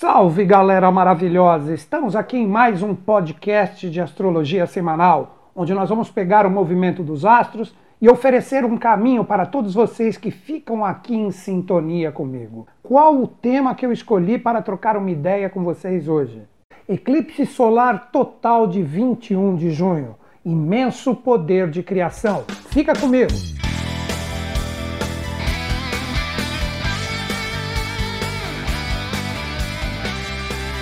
Salve galera maravilhosa! Estamos aqui em mais um podcast de astrologia semanal, onde nós vamos pegar o movimento dos astros e oferecer um caminho para todos vocês que ficam aqui em sintonia comigo. Qual o tema que eu escolhi para trocar uma ideia com vocês hoje? Eclipse solar total de 21 de junho. Imenso poder de criação. Fica comigo!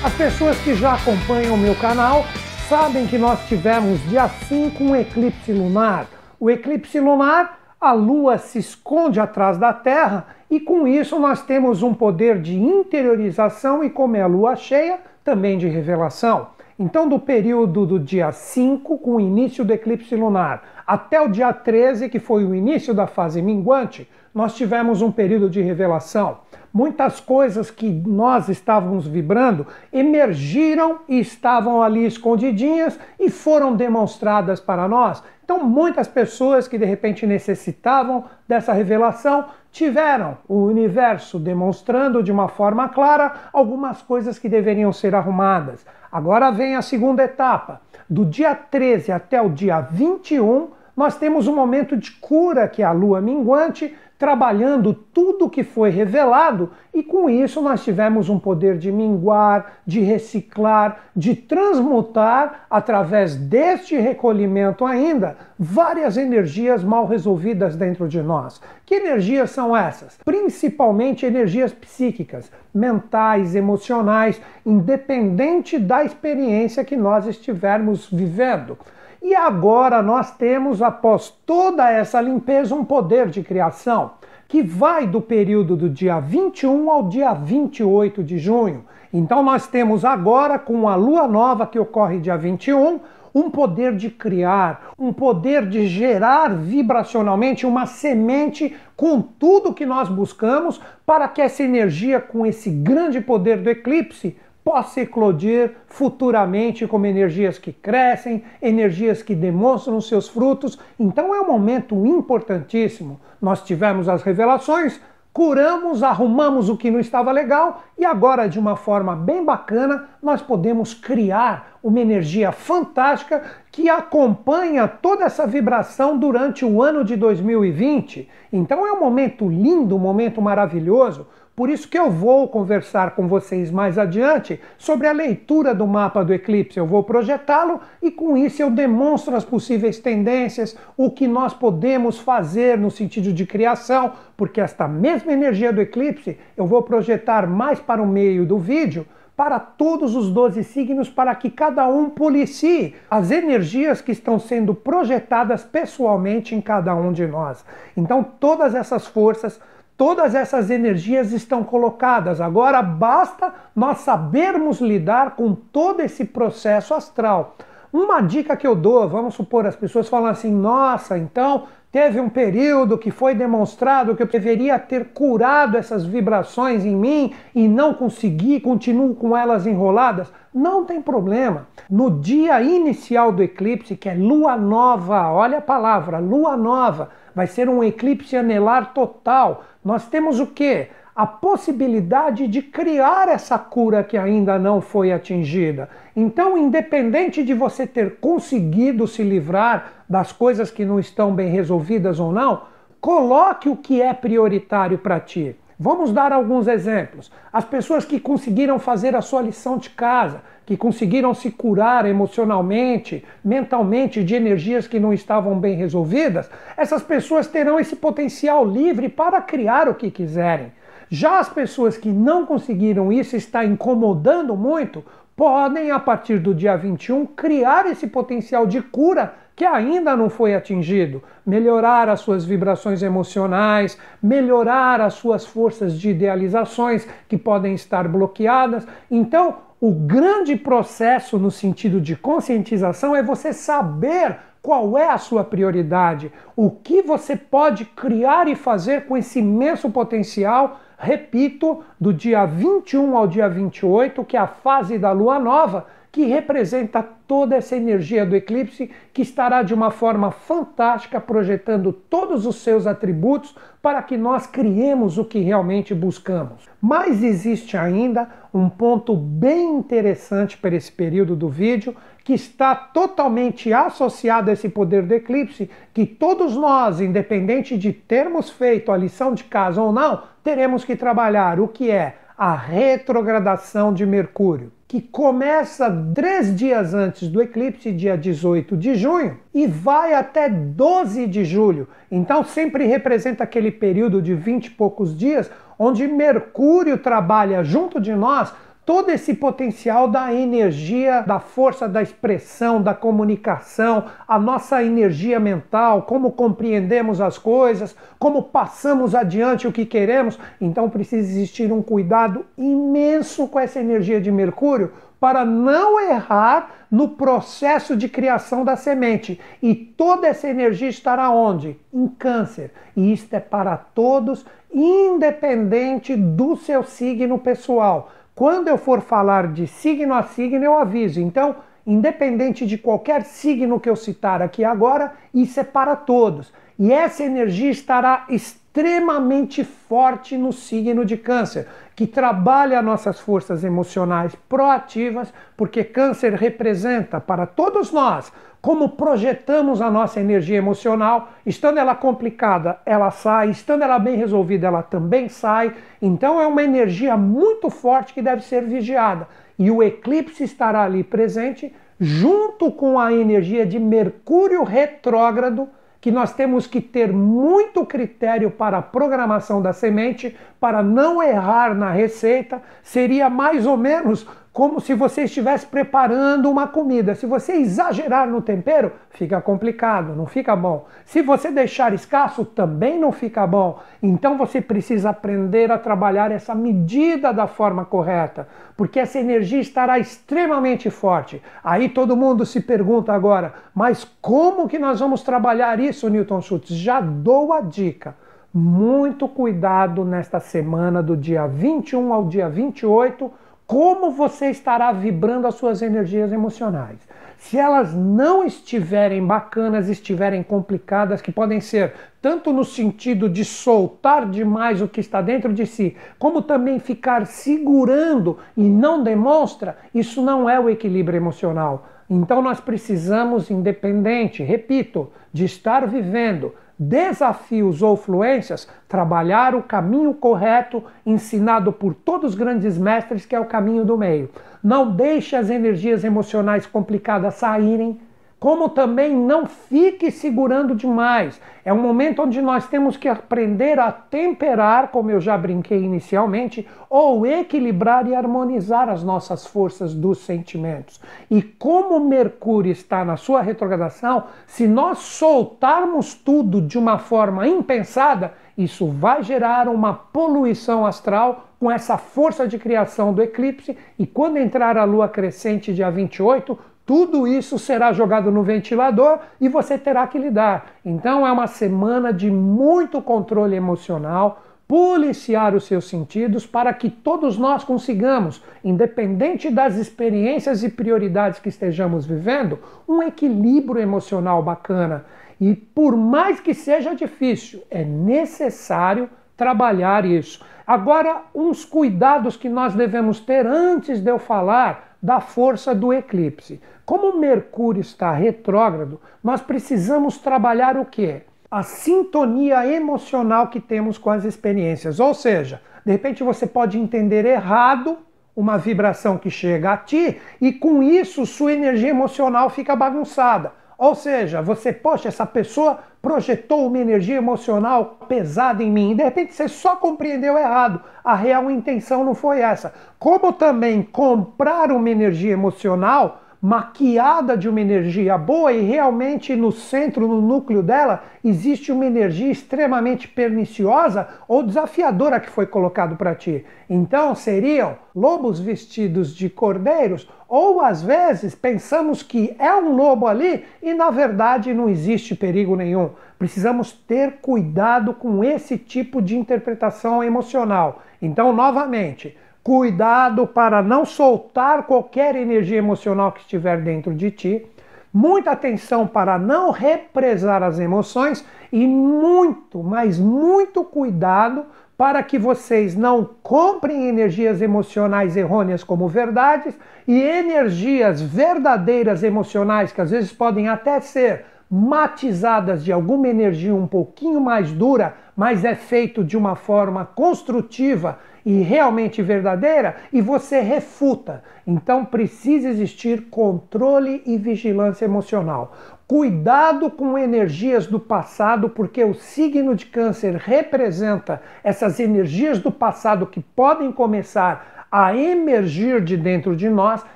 As pessoas que já acompanham o meu canal sabem que nós tivemos dia 5 um eclipse lunar. O eclipse lunar, a Lua se esconde atrás da Terra e com isso nós temos um poder de interiorização e como é a Lua cheia, também de revelação. Então, do período do dia 5, com o início do eclipse lunar, até o dia 13, que foi o início da fase minguante, nós tivemos um período de revelação. Muitas coisas que nós estávamos vibrando emergiram e estavam ali escondidinhas e foram demonstradas para nós. Então, muitas pessoas que de repente necessitavam dessa revelação tiveram o universo demonstrando de uma forma clara algumas coisas que deveriam ser arrumadas. Agora vem a segunda etapa. Do dia 13 até o dia 21, nós temos um momento de cura que é a lua minguante trabalhando tudo que foi revelado, e com isso nós tivemos um poder de minguar, de reciclar, de transmutar, através deste recolhimento ainda, várias energias mal resolvidas dentro de nós. Que energias são essas? Principalmente energias psíquicas, mentais, emocionais, independente da experiência que nós estivermos vivendo. E agora nós temos, após toda essa limpeza, um poder de criação que vai do período do dia 21 ao dia 28 de junho. Então nós temos agora, com a lua nova que ocorre dia 21, um poder de criar, um poder de gerar vibracionalmente uma semente com tudo que nós buscamos para que essa energia, com esse grande poder do eclipse, possa eclodir futuramente como energias que crescem, energias que demonstram seus frutos. Então é um momento importantíssimo. Nós tivemos as revelações, curamos, arrumamos o que não estava legal e agora, de uma forma bem bacana, nós podemos criar uma energia fantástica que acompanha toda essa vibração durante o ano de 2020. Então é um momento lindo, um momento maravilhoso por isso que eu vou conversar com vocês mais adiante sobre a leitura do mapa do eclipse. Eu vou projetá-lo e com isso eu demonstro as possíveis tendências, o que nós podemos fazer no sentido de criação, porque esta mesma energia do eclipse eu vou projetar mais para o meio do vídeo para todos os 12 signos, para que cada um policie as energias que estão sendo projetadas pessoalmente em cada um de nós. Então, todas essas forças Todas essas energias estão colocadas. Agora basta nós sabermos lidar com todo esse processo astral. Uma dica que eu dou, vamos supor, as pessoas falam assim: nossa, então teve um período que foi demonstrado que eu deveria ter curado essas vibrações em mim e não consegui, continuo com elas enroladas. Não tem problema. No dia inicial do eclipse, que é lua nova, olha a palavra, lua nova, vai ser um eclipse anelar total. Nós temos o que? A possibilidade de criar essa cura que ainda não foi atingida. Então, independente de você ter conseguido se livrar das coisas que não estão bem resolvidas ou não, coloque o que é prioritário para ti. Vamos dar alguns exemplos. As pessoas que conseguiram fazer a sua lição de casa, que conseguiram se curar emocionalmente, mentalmente de energias que não estavam bem resolvidas, essas pessoas terão esse potencial livre para criar o que quiserem. Já as pessoas que não conseguiram isso, está incomodando muito, podem, a partir do dia 21, criar esse potencial de cura que ainda não foi atingido, melhorar as suas vibrações emocionais, melhorar as suas forças de idealizações que podem estar bloqueadas. Então, o grande processo no sentido de conscientização é você saber qual é a sua prioridade, o que você pode criar e fazer com esse imenso potencial repito, do dia 21 ao dia 28, que é a fase da lua nova, que representa toda essa energia do eclipse que estará de uma forma fantástica projetando todos os seus atributos para que nós criemos o que realmente buscamos. Mas existe ainda um ponto bem interessante para esse período do vídeo que está totalmente associado a esse poder do eclipse, que todos nós, independente de termos feito a lição de casa ou não, teremos que trabalhar, o que é a retrogradação de Mercúrio que começa três dias antes do eclipse, dia 18 de junho, e vai até 12 de julho. Então sempre representa aquele período de 20 e poucos dias onde Mercúrio trabalha junto de nós todo esse potencial da energia, da força da expressão, da comunicação, a nossa energia mental, como compreendemos as coisas, como passamos adiante o que queremos. Então precisa existir um cuidado imenso com essa energia de Mercúrio para não errar no processo de criação da semente. E toda essa energia estará onde? Em Câncer. E isto é para todos, independente do seu signo pessoal. Quando eu for falar de signo a signo, eu aviso. Então, independente de qualquer signo que eu citar aqui agora, isso é para todos. E essa energia estará extremamente forte no signo de Câncer, que trabalha nossas forças emocionais proativas, porque Câncer representa para todos nós como projetamos a nossa energia emocional. Estando ela complicada, ela sai, estando ela bem resolvida, ela também sai. Então é uma energia muito forte que deve ser vigiada. E o eclipse estará ali presente junto com a energia de Mercúrio retrógrado que nós temos que ter muito critério para a programação da semente, para não errar na receita, seria mais ou menos como se você estivesse preparando uma comida. Se você exagerar no tempero, fica complicado, não fica bom. Se você deixar escasso, também não fica bom. Então você precisa aprender a trabalhar essa medida da forma correta, porque essa energia estará extremamente forte. Aí todo mundo se pergunta agora, mas como que nós vamos trabalhar isso, Newton Schultz? Já dou a dica. Muito cuidado nesta semana do dia 21 ao dia 28 como você estará vibrando as suas energias emocionais. Se elas não estiverem bacanas, estiverem complicadas, que podem ser tanto no sentido de soltar demais o que está dentro de si, como também ficar segurando e não demonstra, isso não é o equilíbrio emocional. Então nós precisamos, independente, repito, de estar vivendo desafios ou fluências, trabalhar o caminho correto ensinado por todos os grandes mestres, que é o caminho do meio. Não deixe as energias emocionais complicadas saírem como também não fique segurando demais. É um momento onde nós temos que aprender a temperar, como eu já brinquei inicialmente, ou equilibrar e harmonizar as nossas forças dos sentimentos. E como Mercúrio está na sua retrogradação, se nós soltarmos tudo de uma forma impensada, isso vai gerar uma poluição astral com essa força de criação do eclipse e quando entrar a lua crescente dia 28, tudo isso será jogado no ventilador e você terá que lidar. Então é uma semana de muito controle emocional, policiar os seus sentidos para que todos nós consigamos, independente das experiências e prioridades que estejamos vivendo, um equilíbrio emocional bacana. E por mais que seja difícil, é necessário trabalhar isso. Agora, uns cuidados que nós devemos ter antes de eu falar da força do eclipse. Como Mercúrio está retrógrado, nós precisamos trabalhar o quê? A sintonia emocional que temos com as experiências. Ou seja, de repente você pode entender errado uma vibração que chega a ti e com isso sua energia emocional fica bagunçada. Ou seja, você, poxa, essa pessoa projetou uma energia emocional pesada em mim. E de repente você só compreendeu errado. A real intenção não foi essa. Como também comprar uma energia emocional maquiada de uma energia boa e realmente no centro, no núcleo dela, existe uma energia extremamente perniciosa ou desafiadora que foi colocado para ti. Então seriam lobos vestidos de cordeiros, ou às vezes pensamos que é um lobo ali e na verdade não existe perigo nenhum. Precisamos ter cuidado com esse tipo de interpretação emocional. Então, novamente, Cuidado para não soltar qualquer energia emocional que estiver dentro de ti. Muita atenção para não represar as emoções e muito, mas muito cuidado para que vocês não comprem energias emocionais errôneas como verdades e energias verdadeiras emocionais, que às vezes podem até ser matizadas de alguma energia um pouquinho mais dura, mas é feito de uma forma construtiva e realmente verdadeira, e você refuta. Então precisa existir controle e vigilância emocional. Cuidado com energias do passado, porque o signo de Câncer representa essas energias do passado que podem começar a emergir de dentro de nós,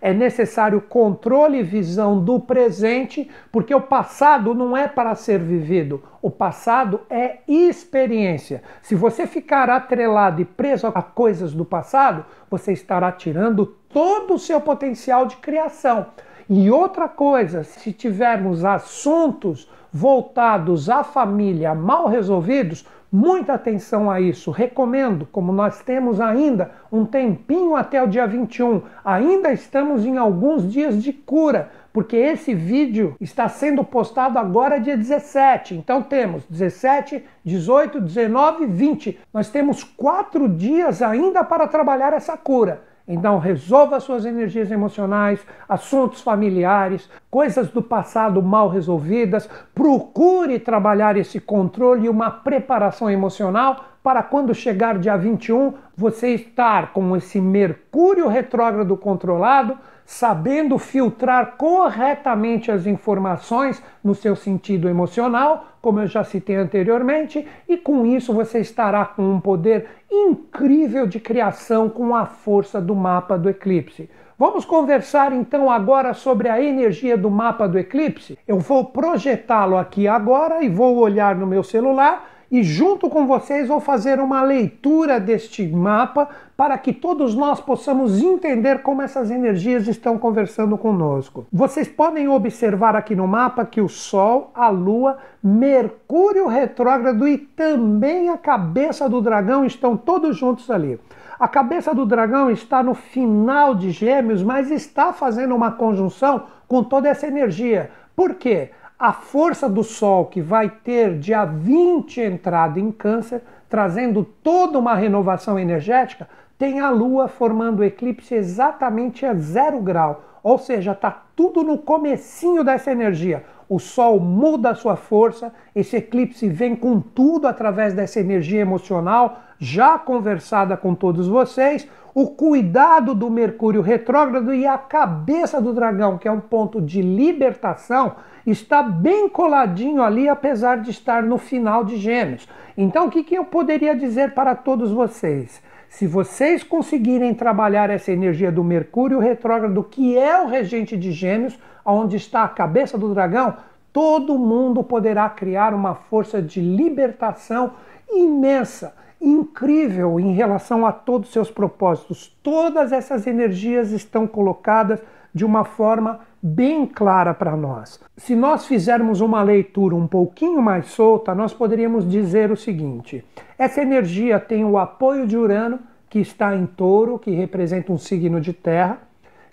é necessário controle e visão do presente, porque o passado não é para ser vivido, o passado é experiência. Se você ficar atrelado e preso a coisas do passado, você estará tirando todo o seu potencial de criação. E outra coisa, se tivermos assuntos voltados à família mal resolvidos, muita atenção a isso. Recomendo, como nós temos ainda um tempinho até o dia 21, ainda estamos em alguns dias de cura, porque esse vídeo está sendo postado agora dia 17. Então temos 17, 18, 19, 20. Nós temos quatro dias ainda para trabalhar essa cura. Então, resolva suas energias emocionais, assuntos familiares, coisas do passado mal resolvidas. Procure trabalhar esse controle e uma preparação emocional para quando chegar dia 21 você estar com esse Mercúrio retrógrado controlado, sabendo filtrar corretamente as informações no seu sentido emocional, como eu já citei anteriormente, e com isso você estará com um poder incrível de criação com a força do mapa do eclipse. Vamos conversar então agora sobre a energia do mapa do eclipse. Eu vou projetá-lo aqui agora e vou olhar no meu celular e junto com vocês vou fazer uma leitura deste mapa para que todos nós possamos entender como essas energias estão conversando conosco. Vocês podem observar aqui no mapa que o Sol, a Lua, Mercúrio retrógrado e também a cabeça do dragão estão todos juntos ali. A cabeça do dragão está no final de Gêmeos, mas está fazendo uma conjunção com toda essa energia. Por quê? A força do Sol, que vai ter dia 20 entrada em Câncer, trazendo toda uma renovação energética, tem a Lua formando eclipse exatamente a zero grau, ou seja, está tudo no comecinho dessa energia. O Sol muda a sua força, esse eclipse vem com tudo através dessa energia emocional, já conversada com todos vocês, o cuidado do Mercúrio retrógrado e a cabeça do dragão, que é um ponto de libertação, está bem coladinho ali, apesar de estar no final de Gêmeos. Então, o que, eu poderia dizer para todos vocês? Se vocês conseguirem trabalhar essa energia do Mercúrio retrógrado, que é o regente de Gêmeos, onde está a cabeça do dragão, todo mundo poderá criar uma força de libertação imensa, incrível em relação a todos os seus propósitos. Todas essas energias estão colocadas de uma forma bem clara para nós. Se nós fizermos uma leitura um pouquinho mais solta, nós poderíamos dizer o seguinte: essa energia tem o apoio de Urano, que está em touro, que representa um signo de terra,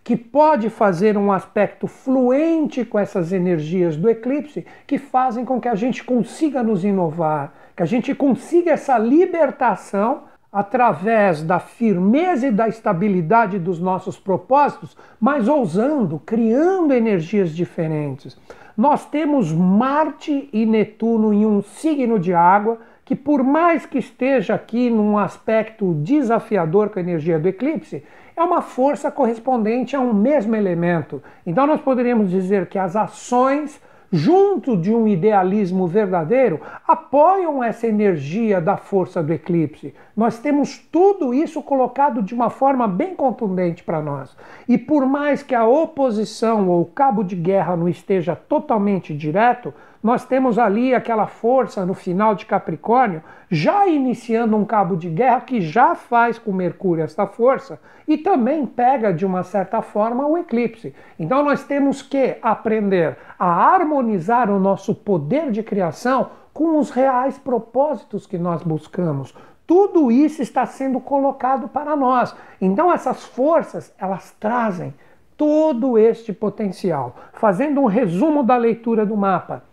que pode fazer um aspecto fluente com essas energias do eclipse, que fazem com que a gente consiga nos inovar, que a gente consiga essa libertação através da firmeza e da estabilidade dos nossos propósitos, mas ousando, criando energias diferentes. Nós temos Marte e Netuno em um signo de água que, por mais que esteja aqui num aspecto desafiador com a energia do eclipse, é uma força correspondente a um mesmo elemento. Então, nós poderíamos dizer que as ações junto de um idealismo verdadeiro, apoiam essa energia da força do eclipse. Nós temos tudo isso colocado de uma forma bem contundente para nós. E por mais que a oposição ou o cabo de guerra não esteja totalmente direto, nós temos ali aquela força no final de Capricórnio, já iniciando um cabo de guerra que já faz com Mercúrio essa força e também pega de uma certa forma o eclipse. Então nós temos que aprender a harmonizar o nosso poder de criação com os reais propósitos que nós buscamos. Tudo isso está sendo colocado para nós. Então essas forças, elas trazem todo este potencial. Fazendo um resumo da leitura do mapa,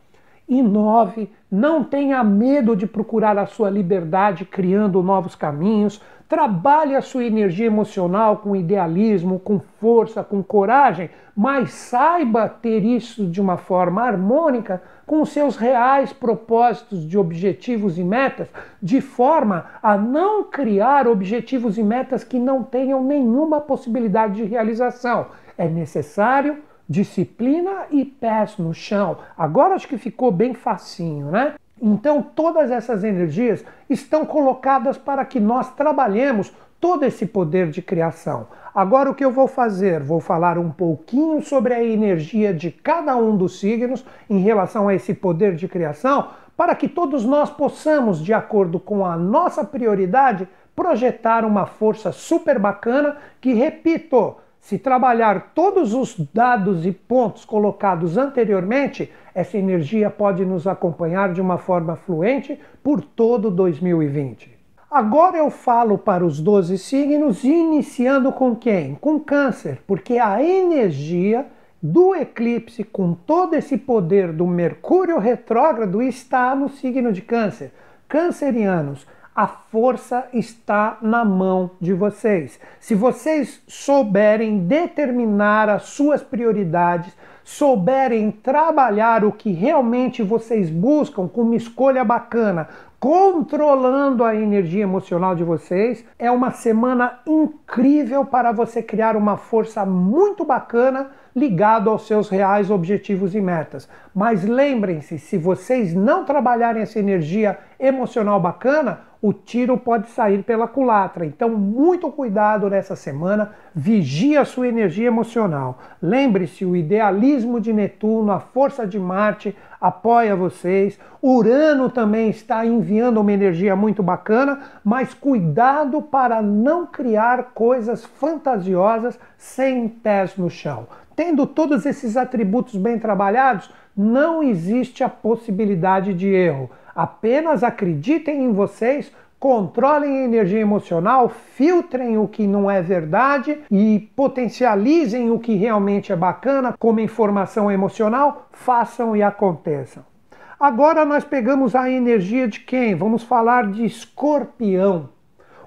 inove, não tenha medo de procurar a sua liberdade criando novos caminhos, trabalhe a sua energia emocional com idealismo, com força, com coragem, mas saiba ter isso de uma forma harmônica com seus reais propósitos de objetivos e metas, de forma a não criar objetivos e metas que não tenham nenhuma possibilidade de realização. É necessário disciplina e pés no chão. Agora acho que ficou bem facinho, né? Então todas essas energias estão colocadas para que nós trabalhemos todo esse poder de criação. Agora o que eu vou fazer? Vou falar um pouquinho sobre a energia de cada um dos signos em relação a esse poder de criação, para que todos nós possamos, de acordo com a nossa prioridade, projetar uma força super bacana que, repito, se trabalhar todos os dados e pontos colocados anteriormente, essa energia pode nos acompanhar de uma forma fluente por todo 2020. Agora eu falo para os 12 signos, iniciando com quem? Com Câncer, porque a energia do eclipse, com todo esse poder do Mercúrio retrógrado, está no signo de Câncer. Cancerianos, a força está na mão de vocês. Se vocês souberem determinar as suas prioridades, souberem trabalhar o que realmente vocês buscam com uma escolha bacana, controlando a energia emocional de vocês, é uma semana incrível para você criar uma força muito bacana ligado aos seus reais objetivos e metas. Mas lembrem-se, se vocês não trabalharem essa energia emocional bacana, o tiro pode sair pela culatra. Então, muito cuidado nessa semana, vigie a sua energia emocional. Lembre-se, o idealismo de Netuno, a força de Marte apoia vocês. Urano também está enviando uma energia muito bacana, mas cuidado para não criar coisas fantasiosas sem pés no chão. Tendo todos esses atributos bem trabalhados, não existe a possibilidade de erro. Apenas acreditem em vocês, controlem a energia emocional, filtrem o que não é verdade e potencializem o que realmente é bacana como informação emocional, façam e aconteçam. Agora nós pegamos a energia de quem? Vamos falar de escorpião.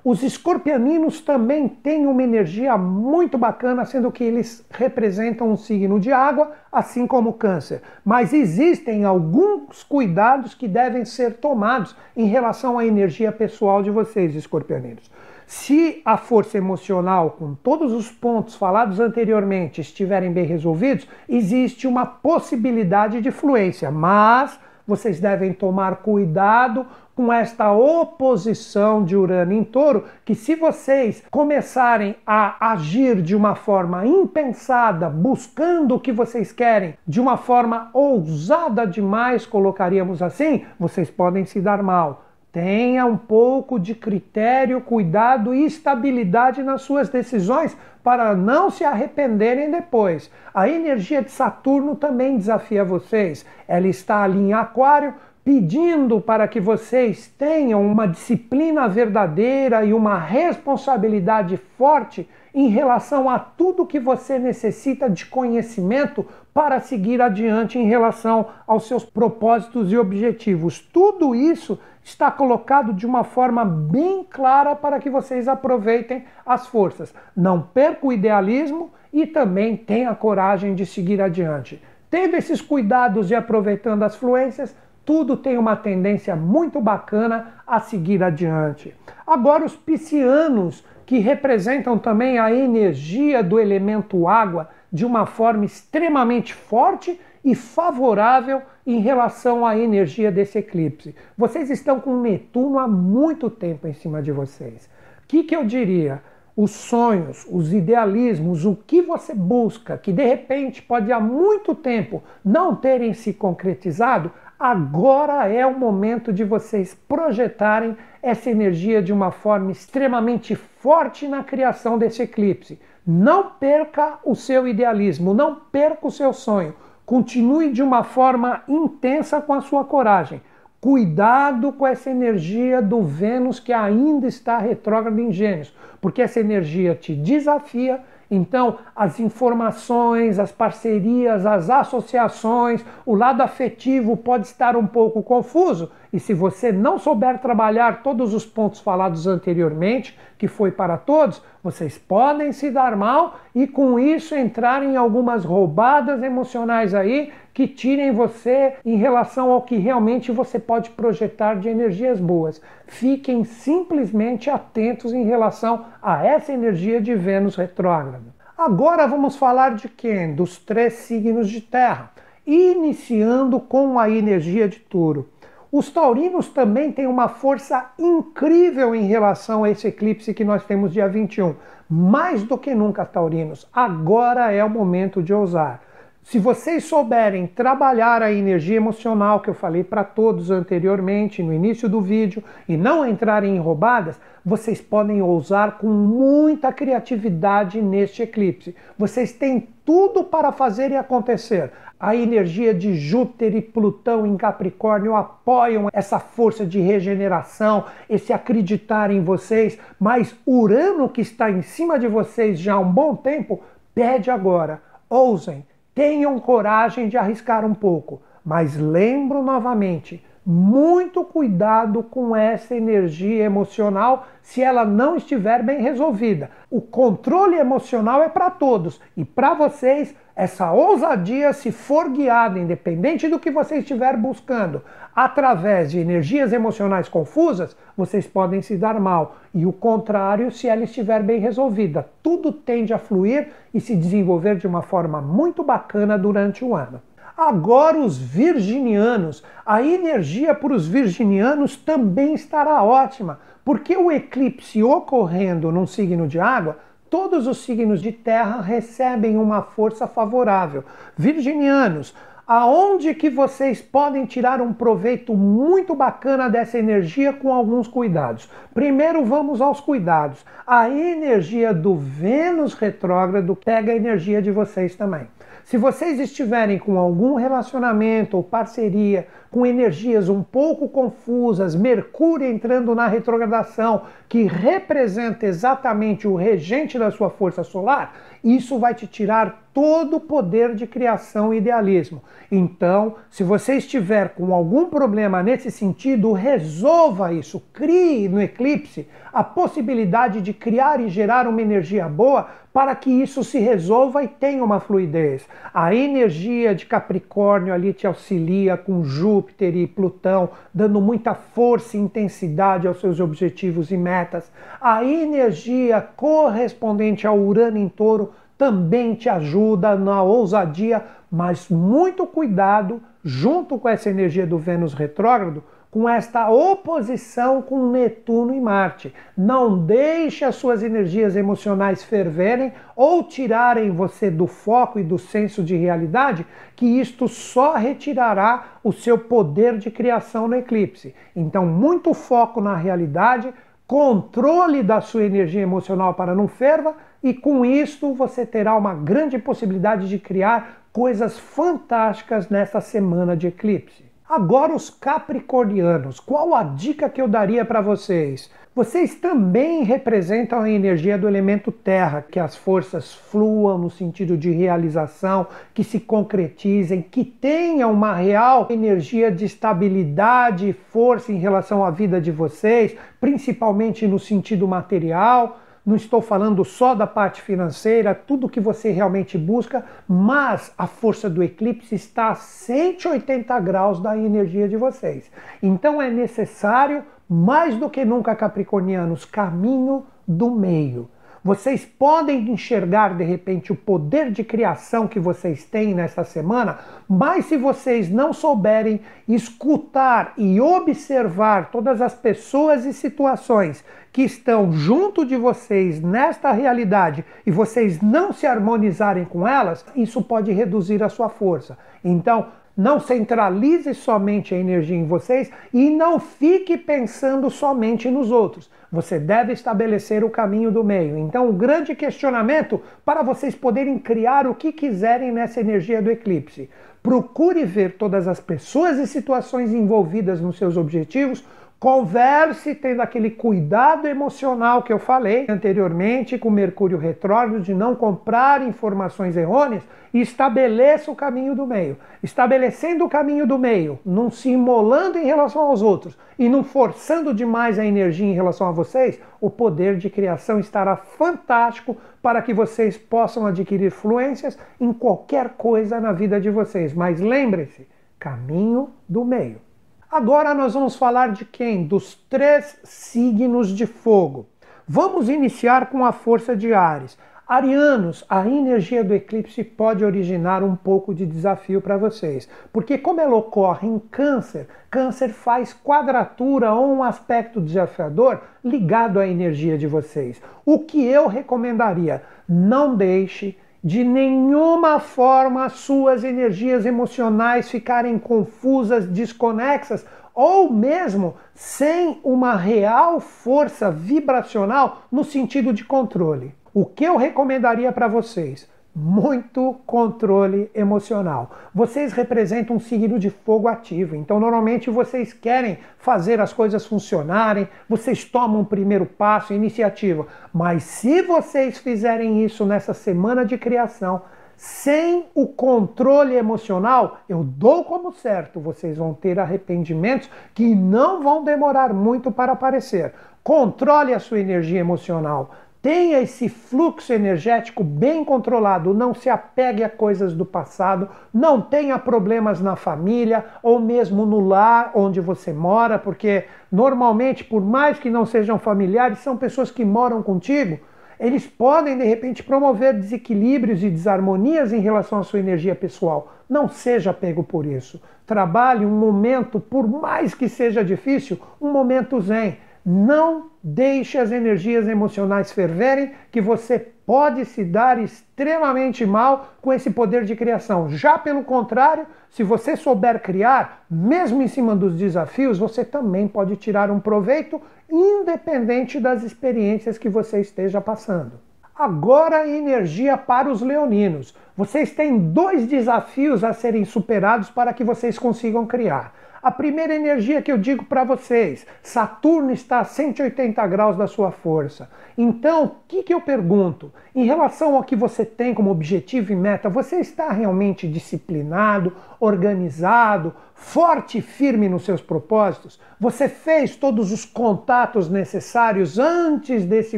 Os escorpianinos também têm uma energia muito bacana, sendo que eles representam um signo de água, assim como o câncer. Mas existem alguns cuidados que devem ser tomados em relação à energia pessoal de vocês, escorpianinos. Se a força emocional, com todos os pontos falados anteriormente, estiverem bem resolvidos, existe uma possibilidade de fluência, mas vocês devem tomar cuidado com esta oposição de Urano em Touro, que se vocês começarem a agir de uma forma impensada, buscando o que vocês querem, de uma forma ousada demais, colocaríamos assim, vocês podem se dar mal. Tenha um pouco de critério, cuidado e estabilidade nas suas decisões para não se arrependerem depois. A energia de Saturno também desafia vocês. Ela está ali em Aquário, pedindo para que vocês tenham uma disciplina verdadeira e uma responsabilidade forte em relação a tudo que você necessita de conhecimento para seguir adiante em relação aos seus propósitos e objetivos. Tudo isso está colocado de uma forma bem clara para que vocês aproveitem as forças. Não perca o idealismo e também tenha coragem de seguir adiante. Tendo esses cuidados e aproveitando as fluências, tudo tem uma tendência muito bacana a seguir adiante. Agora, os piscianos, que representam também a energia do elemento água de uma forma extremamente forte e favorável em relação à energia desse eclipse. Vocês estão com Netuno há muito tempo em cima de vocês. O que, que eu diria? Os sonhos, os idealismos, o que você busca, que de repente pode há muito tempo não terem se concretizado, agora é o momento de vocês projetarem essa energia de uma forma extremamente forte na criação desse eclipse. Não perca o seu idealismo, não perca o seu sonho. Continue de uma forma intensa com a sua coragem. Cuidado com essa energia do Vênus que ainda está retrógrado em Gêmeos, porque essa energia te desafia então, as informações, as parcerias, as associações, o lado afetivo pode estar um pouco confuso. E se você não souber trabalhar todos os pontos falados anteriormente, que foi para todos, vocês podem se dar mal e com isso entrar em algumas roubadas emocionais aí que tirem você em relação ao que realmente você pode projetar de energias boas. Fiquem simplesmente atentos em relação a essa energia de Vênus retrógrada. Agora vamos falar de quem? Dos três signos de terra, iniciando com a energia de touro. Os taurinos também têm uma força incrível em relação a esse eclipse que nós temos dia 21. Mais do que nunca, taurinos, agora é o momento de ousar. Se vocês souberem trabalhar a energia emocional que eu falei para todos anteriormente no início do vídeo e não entrarem em roubadas, vocês podem ousar com muita criatividade neste eclipse. Vocês têm tudo para fazer e acontecer. A energia de Júpiter e Plutão em Capricórnio apoiam essa força de regeneração, esse acreditar em vocês, mas Urano, que está em cima de vocês já há um bom tempo, pede agora: ousem Tenham coragem de arriscar um pouco, mas lembro novamente: muito cuidado com essa energia emocional se ela não estiver bem resolvida. O controle emocional é para todos e para vocês essa ousadia, se for guiada, independente do que você estiver buscando, através de energias emocionais confusas, vocês podem se dar mal. E o contrário, se ela estiver bem resolvida. Tudo tende a fluir e se desenvolver de uma forma muito bacana durante o ano. Agora, os virginianos, a energia para os virginianos também estará ótima, porque o eclipse ocorrendo num signo de água todos os signos de terra recebem uma força favorável. Virginianos, aonde que vocês podem tirar um proveito muito bacana dessa energia com alguns cuidados. Primeiro vamos aos cuidados. A energia do Vênus retrógrado pega a energia de vocês também. Se vocês estiverem com algum relacionamento ou parceria com energias um pouco confusas, Mercúrio entrando na retrogradação, que representa exatamente o regente da sua força solar, isso vai te tirar todo o poder de criação e idealismo. Então, se você estiver com algum problema nesse sentido, resolva isso. Crie no eclipse a possibilidade de criar e gerar uma energia boa para que isso se resolva e tenha uma fluidez. A energia de Capricórnio ali te auxilia com Júpiter e Plutão, dando muita força e intensidade aos seus objetivos e metas. A energia correspondente ao Urano em Touro também te ajuda na ousadia, mas muito cuidado junto com essa energia do Vênus retrógrado com esta oposição com Netuno e Marte. Não deixe as suas energias emocionais ferverem ou tirarem você do foco e do senso de realidade, que isto só retirará o seu poder de criação no eclipse. Então, muito foco na realidade, controle da sua energia emocional para não ferva, e com isso você terá uma grande possibilidade de criar coisas fantásticas nesta semana de eclipse. Agora, os capricornianos, qual a dica que eu daria para vocês? Vocês também representam a energia do elemento terra, que as forças fluam no sentido de realização, que se concretizem, que tenham uma real energia de estabilidade e força em relação à vida de vocês, principalmente no sentido material não estou falando só da parte financeira, tudo que você realmente busca, mas a força do eclipse está a 180 graus da energia de vocês. Então é necessário, mais do que nunca, Capricornianos, caminho do meio. Vocês podem enxergar de repente o poder de criação que vocês têm nesta semana, mas se vocês não souberem escutar e observar todas as pessoas e situações que estão junto de vocês nesta realidade e vocês não se harmonizarem com elas, isso pode reduzir a sua força. Então, Não centralize somente a energia em vocês e não fique pensando somente nos outros. Você deve estabelecer o caminho do meio. Então, o grande questionamento para vocês poderem criar o que quiserem nessa energia do eclipse. Procure ver todas as pessoas e situações envolvidas nos seus objetivos Converse tendo aquele cuidado emocional que eu falei anteriormente com Mercúrio retrógrado de não comprar informações errôneas e estabeleça o caminho do meio. Estabelecendo o caminho do meio, não se imolando em relação aos outros e não forçando demais a energia em relação a vocês, o poder de criação estará fantástico para que vocês possam adquirir fluências em qualquer coisa na vida de vocês. Mas lembre-se, caminho do meio. Agora nós vamos falar de quem? Dos três signos de fogo. Vamos iniciar com a força de Ares. Arianos, a energia do eclipse pode originar um pouco de desafio para vocês, porque como ela ocorre em Câncer, Câncer faz quadratura ou um aspecto desafiador ligado à energia de vocês. O que eu recomendaria? Não deixe de nenhuma forma suas energias emocionais ficarem confusas, desconexas ou mesmo sem uma real força vibracional no sentido de controle. O que eu recomendaria para vocês? Muito controle emocional. Vocês representam um signo de fogo ativo, então normalmente vocês querem fazer as coisas funcionarem, vocês tomam o primeiro passo, iniciativa. Mas se vocês fizerem isso nessa semana de criação, sem o controle emocional, eu dou como certo, vocês vão ter arrependimentos que não vão demorar muito para aparecer. Controle a sua energia emocional. Tenha esse fluxo energético bem controlado, não se apegue a coisas do passado, não tenha problemas na família ou mesmo no lar onde você mora, porque normalmente, por mais que não sejam familiares, são pessoas que moram contigo. Eles podem de repente promover desequilíbrios e desarmonias em relação à sua energia pessoal. Não seja pego por isso. Trabalhe um momento, por mais que seja difícil, um momento zen não deixe as energias emocionais ferverem, que você pode se dar extremamente mal com esse poder de criação. Já pelo contrário, se você souber criar, mesmo em cima dos desafios, você também pode tirar um proveito, independente das experiências que você esteja passando. Agora, energia para os leoninos. Vocês têm dois desafios a serem superados para que vocês consigam criar. A primeira energia que eu digo para vocês: Saturno está a 180 graus da sua força. Então, o que, que eu pergunto? Em relação ao que você tem como objetivo e meta, você está realmente disciplinado, organizado, forte e firme nos seus propósitos? Você fez todos os contatos necessários antes desse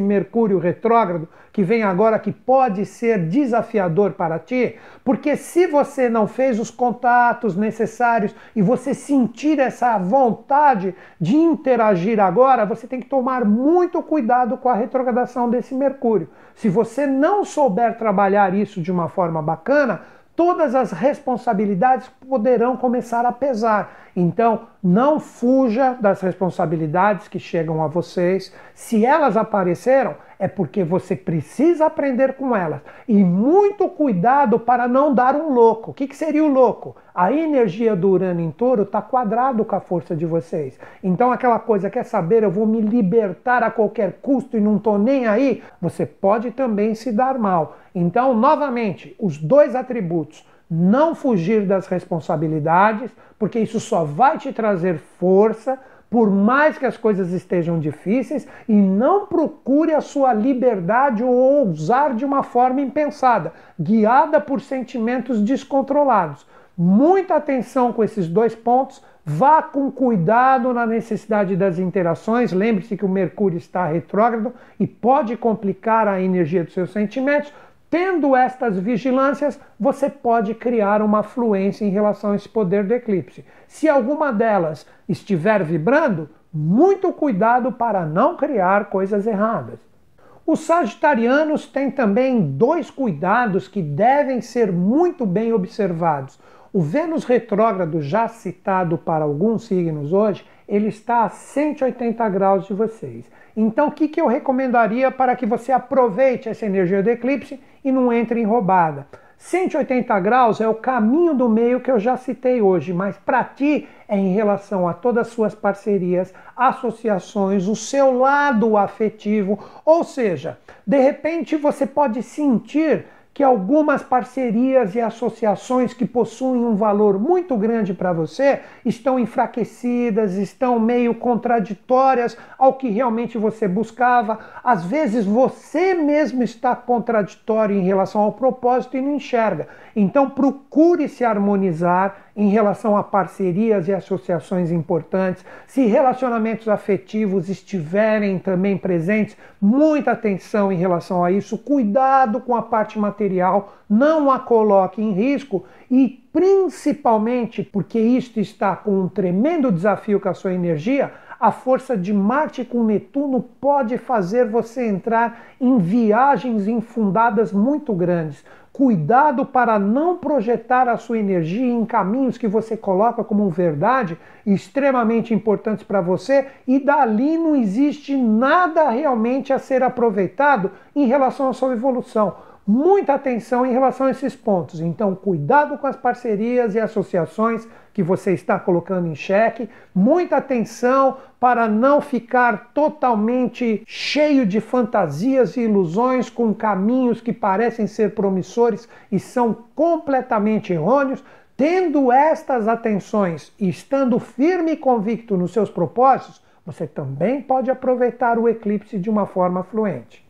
Mercúrio retrógrado que vem agora que pode ser desafiador para ti? Porque se você não fez os contatos necessários e você sentir essa vontade de interagir agora, você tem que tomar muito cuidado com a retrogradação desse Mercúrio. Se você não souber trabalhar isso de uma forma bacana, todas as responsabilidades poderão começar a pesar. Então, não fuja das responsabilidades que chegam a vocês. Se elas apareceram, é porque você precisa aprender com elas. E muito cuidado para não dar um louco. O que, que seria o louco? A energia do Urano em touro está quadrado com a força de vocês. Então, aquela coisa, quer saber, eu vou me libertar a qualquer custo e não estou nem aí, você pode também se dar mal. Então, novamente, os dois atributos. Não fugir das responsabilidades, porque isso só vai te trazer força por mais que as coisas estejam difíceis, e não procure a sua liberdade ou ousar de uma forma impensada, guiada por sentimentos descontrolados. Muita atenção com esses dois pontos. Vá com cuidado na necessidade das interações. Lembre-se que o Mercúrio está retrógrado e pode complicar a energia dos seus sentimentos. Tendo estas vigilâncias, você pode criar uma fluência em relação a esse poder do eclipse. Se alguma delas estiver vibrando, muito cuidado para não criar coisas erradas. Os sagitarianos têm também dois cuidados que devem ser muito bem observados. O Vênus retrógrado, já citado para alguns signos hoje, ele está a 180 graus de vocês. Então, o que, que eu recomendaria para que você aproveite essa energia do eclipse e não entre em roubada? 180 graus é o caminho do meio que eu já citei hoje, mas para ti é em relação a todas as suas parcerias, associações, o seu lado afetivo, ou seja, de repente você pode sentir que algumas parcerias e associações que possuem um valor muito grande para você estão enfraquecidas, estão meio contraditórias ao que realmente você buscava. Às vezes você mesmo está contraditório em relação ao propósito e não enxerga. Então procure se harmonizar em relação a parcerias e associações importantes. Se relacionamentos afetivos estiverem também presentes, muita atenção em relação a isso. Cuidado com a parte material, não a coloque em risco e principalmente porque isto está com um tremendo desafio com a sua energia, a força de Marte com Netuno pode fazer você entrar em viagens infundadas muito grandes. Cuidado para não projetar a sua energia em caminhos que você coloca como verdade, extremamente importantes para você, e dali não existe nada realmente a ser aproveitado em relação à sua evolução muita atenção em relação a esses pontos. Então, cuidado com as parcerias e associações que você está colocando em xeque, muita atenção para não ficar totalmente cheio de fantasias e ilusões com caminhos que parecem ser promissores e são completamente errôneos. Tendo estas atenções e estando firme e convicto nos seus propósitos, você também pode aproveitar o eclipse de uma forma fluente.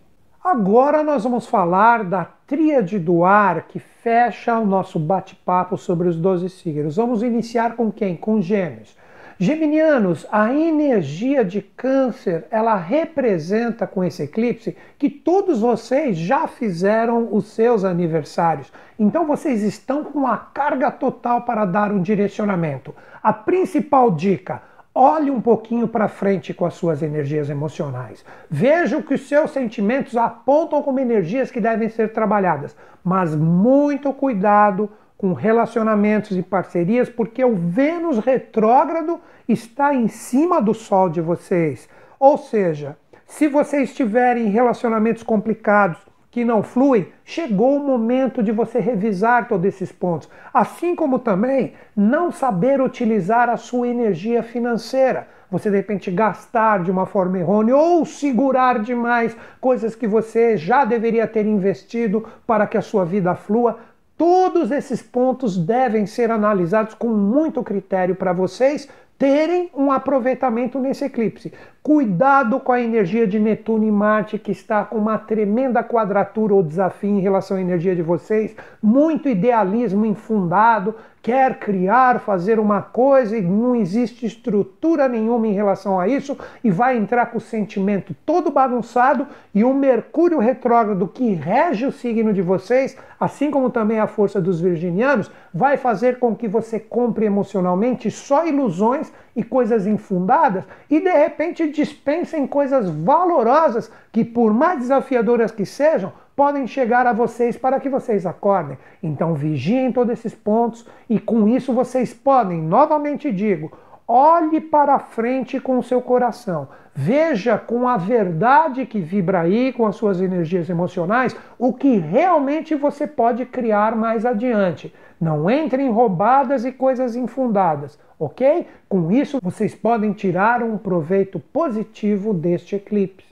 Agora nós vamos falar da tríade do ar que fecha o nosso bate-papo sobre os 12 signos. Vamos iniciar com quem? Com Gêmeos. Geminianos, a energia de câncer, ela representa com esse eclipse que todos vocês já fizeram os seus aniversários. Então vocês estão com a carga total para dar um direcionamento. A principal dica, Olhe um pouquinho para frente com as suas energias emocionais. Veja o que os seus sentimentos apontam como energias que devem ser trabalhadas. Mas muito cuidado com relacionamentos e parcerias, porque o Vênus retrógrado está em cima do Sol de vocês. Ou seja, se vocês tiverem relacionamentos complicados, que não fluem, chegou o momento de você revisar todos esses pontos. Assim como também não saber utilizar a sua energia financeira. Você de repente gastar de uma forma errônea ou segurar demais coisas que você já deveria ter investido para que a sua vida flua. Todos esses pontos devem ser analisados com muito critério para vocês terem um aproveitamento nesse eclipse. Cuidado com a energia de Netuno e Marte, que está com uma tremenda quadratura ou desafio em relação à energia de vocês, muito idealismo infundado, quer criar, fazer uma coisa e não existe estrutura nenhuma em relação a isso e vai entrar com o sentimento todo bagunçado e o Mercúrio retrógrado que rege o signo de vocês, assim como também a força dos virginianos, vai fazer com que você compre emocionalmente só ilusões e coisas infundadas e de repente dispensem coisas valorosas que por mais desafiadoras que sejam, podem chegar a vocês para que vocês acordem. Então vigiem todos esses pontos e com isso vocês podem, novamente digo, olhe para frente com o seu coração. Veja com a verdade que vibra aí, com as suas energias emocionais, o que realmente você pode criar mais adiante. Não entre em roubadas e coisas infundadas, ok? Com isso, vocês podem tirar um proveito positivo deste eclipse.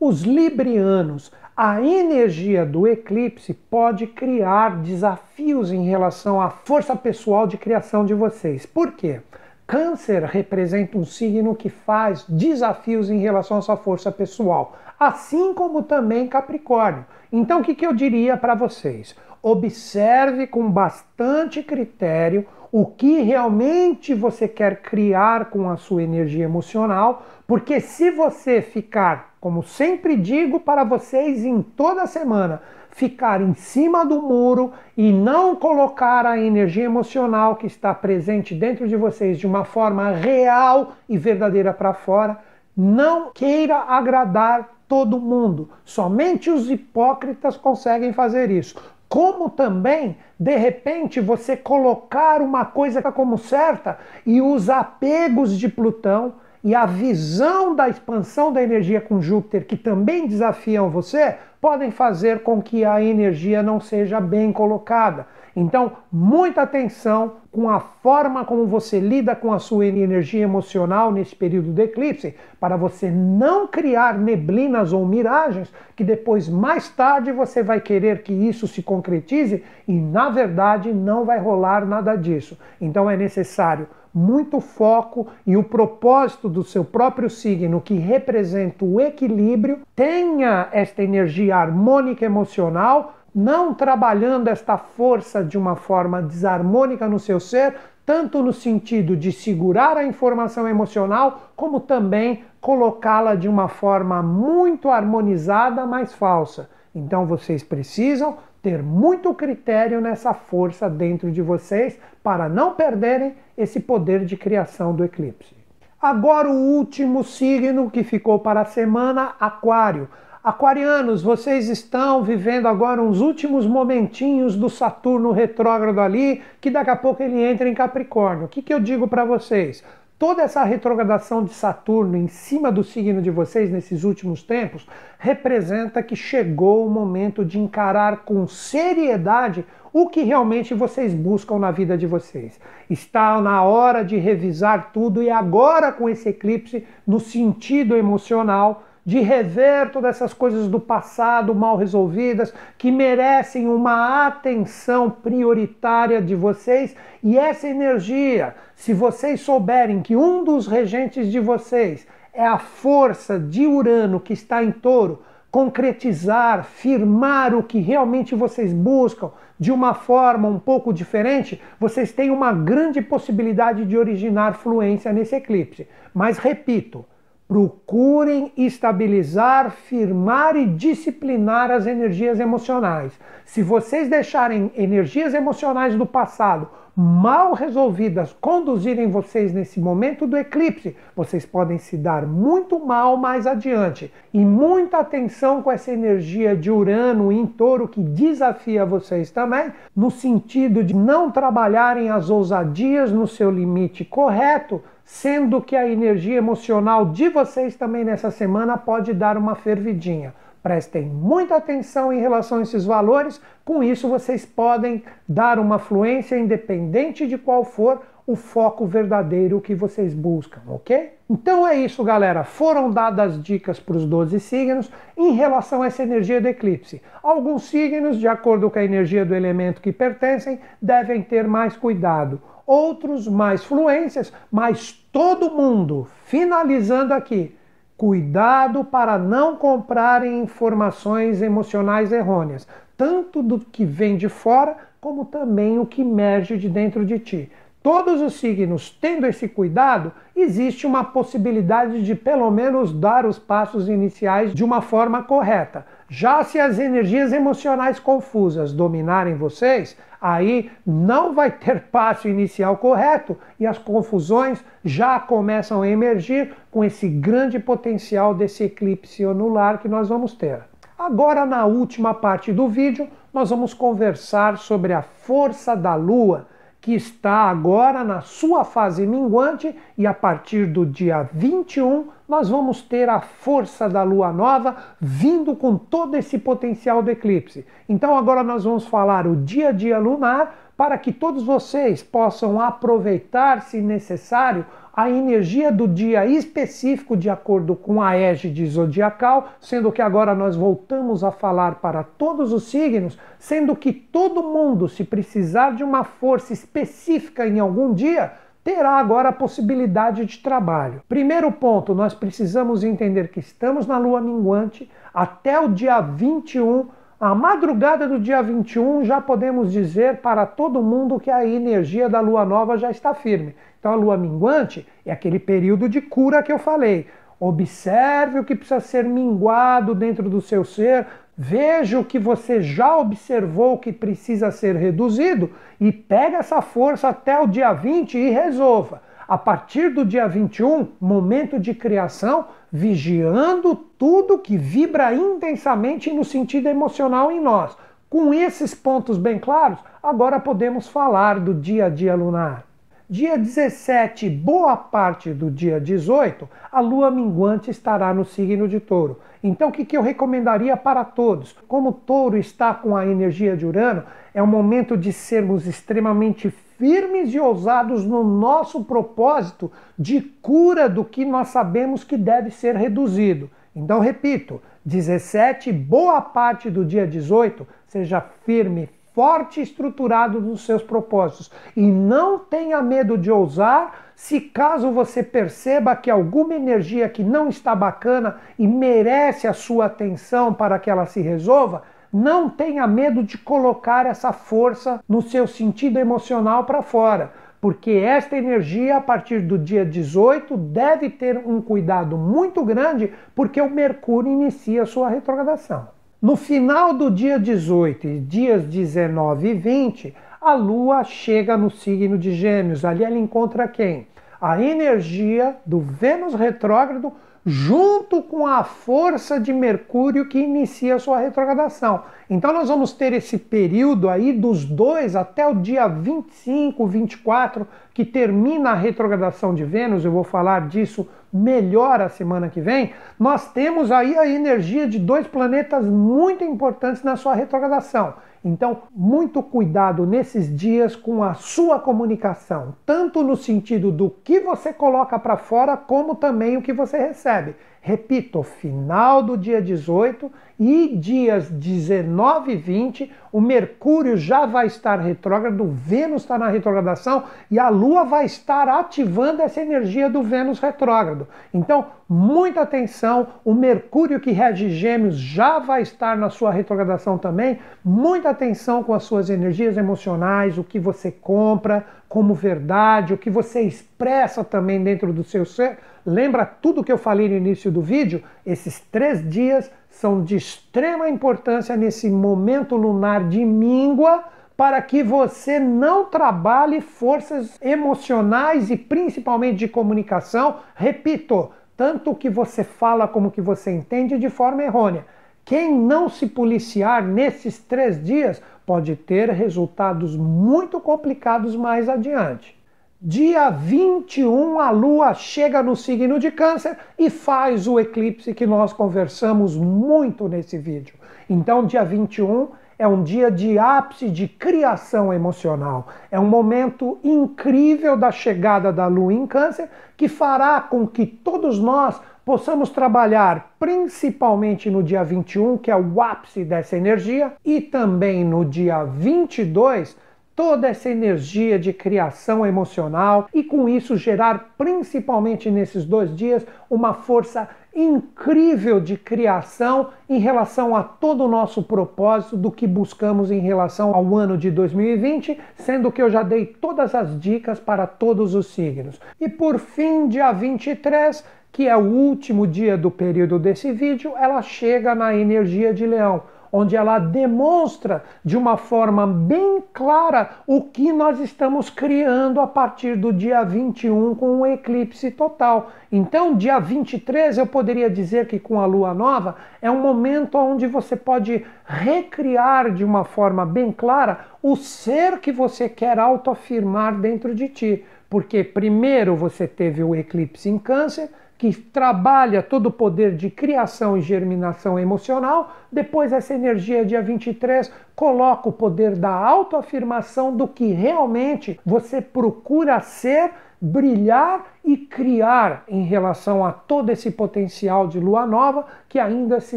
Os librianos, a energia do eclipse pode criar desafios em relação à força pessoal de criação de vocês. Por quê? Câncer representa um signo que faz desafios em relação à sua força pessoal, assim como também Capricórnio. Então, o que, que eu diria para vocês? Observe com bastante critério o que realmente você quer criar com a sua energia emocional, porque se você ficar, como sempre digo para vocês em toda semana, ficar em cima do muro e não colocar a energia emocional que está presente dentro de vocês de uma forma real e verdadeira para fora, não queira agradar todo mundo. Somente os hipócritas conseguem fazer isso como também, de repente, você colocar uma coisa como certa e os apegos de Plutão e a visão da expansão da energia com Júpiter, que também desafiam você, podem fazer com que a energia não seja bem colocada. Então, muita atenção com a forma como você lida com a sua energia emocional nesse período de eclipse, para você não criar neblinas ou miragens que depois, mais tarde, você vai querer que isso se concretize e, na verdade, não vai rolar nada disso. Então, é necessário muito foco e o propósito do seu próprio signo, que representa o equilíbrio, tenha esta energia harmônica emocional não trabalhando esta força de uma forma desarmônica no seu ser, tanto no sentido de segurar a informação emocional, como também colocá-la de uma forma muito harmonizada, mas falsa. Então vocês precisam ter muito critério nessa força dentro de vocês para não perderem esse poder de criação do eclipse. Agora o último signo que ficou para a semana, Aquário. Aquarianos, vocês estão vivendo agora uns últimos momentinhos do Saturno retrógrado ali, que daqui a pouco ele entra em Capricórnio. O que, que eu digo para vocês? Toda essa retrogradação de Saturno em cima do signo de vocês nesses últimos tempos representa que chegou o momento de encarar com seriedade o que realmente vocês buscam na vida de vocês. Está na hora de revisar tudo e agora com esse eclipse no sentido emocional de rever todas essas coisas do passado mal resolvidas que merecem uma atenção prioritária de vocês e essa energia, se vocês souberem que um dos regentes de vocês é a força de Urano que está em Touro, concretizar, firmar o que realmente vocês buscam de uma forma um pouco diferente, vocês têm uma grande possibilidade de originar fluência nesse eclipse. Mas repito, Procurem estabilizar, firmar e disciplinar as energias emocionais. Se vocês deixarem energias emocionais do passado mal resolvidas conduzirem vocês nesse momento do eclipse, vocês podem se dar muito mal mais adiante. E muita atenção com essa energia de Urano em touro que desafia vocês também, no sentido de não trabalharem as ousadias no seu limite correto sendo que a energia emocional de vocês também nessa semana pode dar uma fervidinha. Prestem muita atenção em relação a esses valores, com isso vocês podem dar uma fluência independente de qual for o foco verdadeiro que vocês buscam, ok? Então é isso, galera. Foram dadas dicas para os 12 signos em relação a essa energia do eclipse. Alguns signos, de acordo com a energia do elemento que pertencem, devem ter mais cuidado outros mais fluências, mas todo mundo, finalizando aqui, cuidado para não comprarem informações emocionais errôneas, tanto do que vem de fora, como também o que emerge de dentro de ti. Todos os signos tendo esse cuidado, existe uma possibilidade de pelo menos dar os passos iniciais de uma forma correta. Já se as energias emocionais confusas dominarem vocês, aí não vai ter passo inicial correto e as confusões já começam a emergir com esse grande potencial desse eclipse anular que nós vamos ter. Agora, na última parte do vídeo, nós vamos conversar sobre a força da Lua que está agora na sua fase minguante e a partir do dia 21 nós vamos ter a força da lua nova vindo com todo esse potencial do eclipse. Então agora nós vamos falar o dia a dia lunar para que todos vocês possam aproveitar, se necessário, a energia do dia específico de acordo com a égide zodiacal, sendo que agora nós voltamos a falar para todos os signos, sendo que todo mundo, se precisar de uma força específica em algum dia, terá agora a possibilidade de trabalho. Primeiro ponto, nós precisamos entender que estamos na lua minguante até o dia 21 a madrugada do dia 21 já podemos dizer para todo mundo que a energia da lua nova já está firme. Então a lua minguante é aquele período de cura que eu falei. Observe o que precisa ser minguado dentro do seu ser, veja o que você já observou que precisa ser reduzido e pega essa força até o dia 20 e resolva. A partir do dia 21, momento de criação, vigiando tudo que vibra intensamente no sentido emocional em nós. Com esses pontos bem claros, agora podemos falar do dia a dia lunar. Dia 17, boa parte do dia 18, a lua minguante estará no signo de touro. Então, o que, eu recomendaria para todos? Como touro está com a energia de Urano, é um momento de sermos extremamente firmes e ousados no nosso propósito de cura do que nós sabemos que deve ser reduzido. Então, repito, 17, boa parte do dia 18, seja firme, forte e estruturado nos seus propósitos. E não tenha medo de ousar se caso você perceba que alguma energia que não está bacana e merece a sua atenção para que ela se resolva, não tenha medo de colocar essa força no seu sentido emocional para fora, porque esta energia, a partir do dia 18, deve ter um cuidado muito grande, porque o Mercúrio inicia sua retrogradação. No final do dia 18, dias 19 e 20, a Lua chega no signo de Gêmeos. Ali ela encontra quem? A energia do Vênus retrógrado junto com a força de Mercúrio que inicia sua retrogradação. Então nós vamos ter esse período aí dos dois até o dia 25, 24, que termina a retrogradação de Vênus, eu vou falar disso melhor a semana que vem. Nós temos aí a energia de dois planetas muito importantes na sua retrogradação. Então, muito cuidado nesses dias com a sua comunicação, tanto no sentido do que você coloca para fora, como também o que você recebe. Repito, final do dia 18 e dias 19 e 20, o Mercúrio já vai estar retrógrado, Vênus está na retrogradação e a Lua vai estar ativando essa energia do Vênus retrógrado. Então, muita atenção, o Mercúrio que rege Gêmeos já vai estar na sua retrogradação também. Muita atenção com as suas energias emocionais, o que você compra como verdade, o que você expressa também dentro do seu ser Lembra tudo que eu falei no início do vídeo? Esses três dias são de extrema importância nesse momento lunar de míngua para que você não trabalhe forças emocionais e principalmente de comunicação. Repito, tanto o que você fala como o que você entende de forma errônea. Quem não se policiar nesses três dias pode ter resultados muito complicados mais adiante. Dia 21, a Lua chega no signo de Câncer e faz o eclipse que nós conversamos muito nesse vídeo. Então, dia 21 é um dia de ápice de criação emocional. É um momento incrível da chegada da Lua em Câncer que fará com que todos nós possamos trabalhar principalmente no dia 21, que é o ápice dessa energia, e também no dia 22 toda essa energia de criação emocional e com isso gerar, principalmente nesses dois dias, uma força incrível de criação em relação a todo o nosso propósito do que buscamos em relação ao ano de 2020, sendo que eu já dei todas as dicas para todos os signos. E por fim, dia 23, que é o último dia do período desse vídeo, ela chega na energia de Leão onde ela demonstra de uma forma bem clara o que nós estamos criando a partir do dia 21 com o eclipse total. Então, dia 23, eu poderia dizer que com a lua nova é um momento onde você pode recriar de uma forma bem clara o ser que você quer autoafirmar dentro de ti. Porque primeiro você teve o eclipse em Câncer, que trabalha todo o poder de criação e germinação emocional. Depois, essa energia, dia 23, coloca o poder da autoafirmação do que realmente você procura ser, brilhar e criar em relação a todo esse potencial de lua nova que ainda se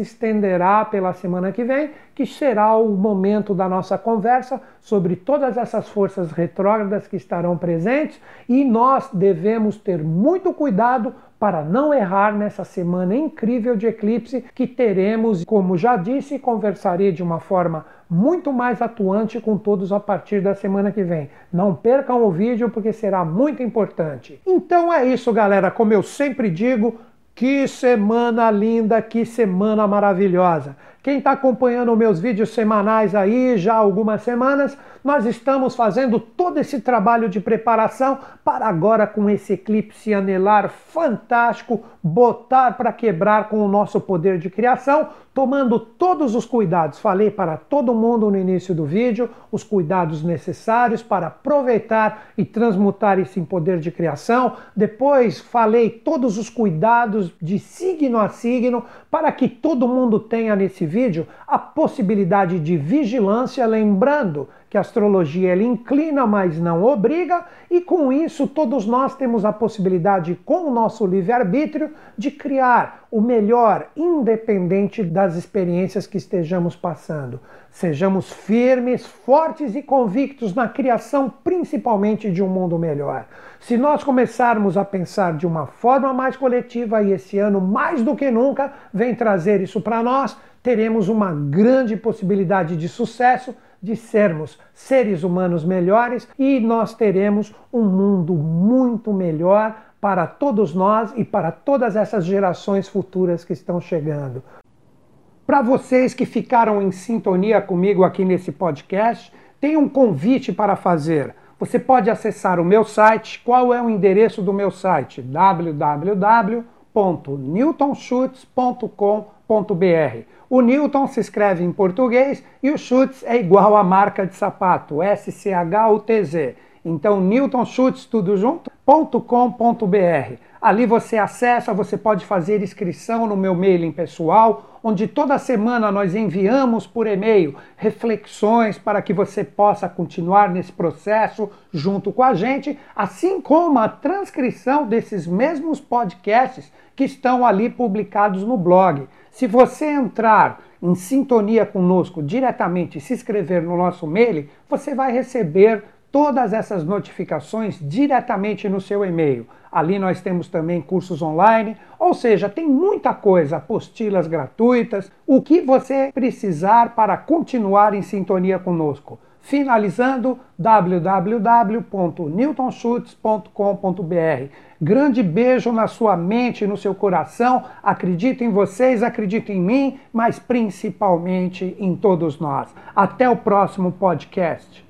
estenderá pela semana que vem, que será o momento da nossa conversa sobre todas essas forças retrógradas que estarão presentes e nós devemos ter muito cuidado para não errar nessa semana incrível de eclipse que teremos, como já disse, conversarei de uma forma muito mais atuante com todos a partir da semana que vem. Não percam o vídeo porque será muito importante. Então é isso, galera. Como eu sempre digo, que semana linda, que semana maravilhosa. Quem está acompanhando meus vídeos semanais aí já há algumas semanas, nós estamos fazendo todo esse trabalho de preparação para agora, com esse eclipse anelar fantástico, botar para quebrar com o nosso poder de criação, tomando todos os cuidados. Falei para todo mundo no início do vídeo os cuidados necessários para aproveitar e transmutar esse poder de criação. Depois falei todos os cuidados de signo a signo para que todo mundo tenha nesse vídeo a possibilidade de vigilância, lembrando que a astrologia ela inclina, mas não obriga, e com isso todos nós temos a possibilidade, com o nosso livre-arbítrio, de criar o melhor, independente das experiências que estejamos passando. Sejamos firmes, fortes e convictos na criação, principalmente de um mundo melhor. Se nós começarmos a pensar de uma forma mais coletiva, e esse ano mais do que nunca vem trazer isso para nós, teremos uma grande possibilidade de sucesso de sermos seres humanos melhores e nós teremos um mundo muito melhor para todos nós e para todas essas gerações futuras que estão chegando. Para vocês que ficaram em sintonia comigo aqui nesse podcast, tem um convite para fazer. Você pode acessar o meu site. Qual é o endereço do meu site? www.newtonschutz.com.br o Newton se escreve em português e o Schutz é igual à marca de sapato, S-C-H-U-T-Z. Então, Newton Schutz, tudo junto.com.br. Ali você acessa, você pode fazer inscrição no meu mailing pessoal, onde toda semana nós enviamos por e-mail reflexões para que você possa continuar nesse processo junto com a gente, assim como a transcrição desses mesmos podcasts que estão ali publicados no blog. Se você entrar em sintonia conosco diretamente e se inscrever no nosso mail, você vai receber todas essas notificações diretamente no seu e-mail. Ali nós temos também cursos online, ou seja, tem muita coisa, apostilas gratuitas, o que você precisar para continuar em sintonia conosco. Finalizando, www.newtonschutz.com.br. Grande beijo na sua mente e no seu coração. Acredito em vocês, acredito em mim, mas principalmente em todos nós. Até o próximo podcast.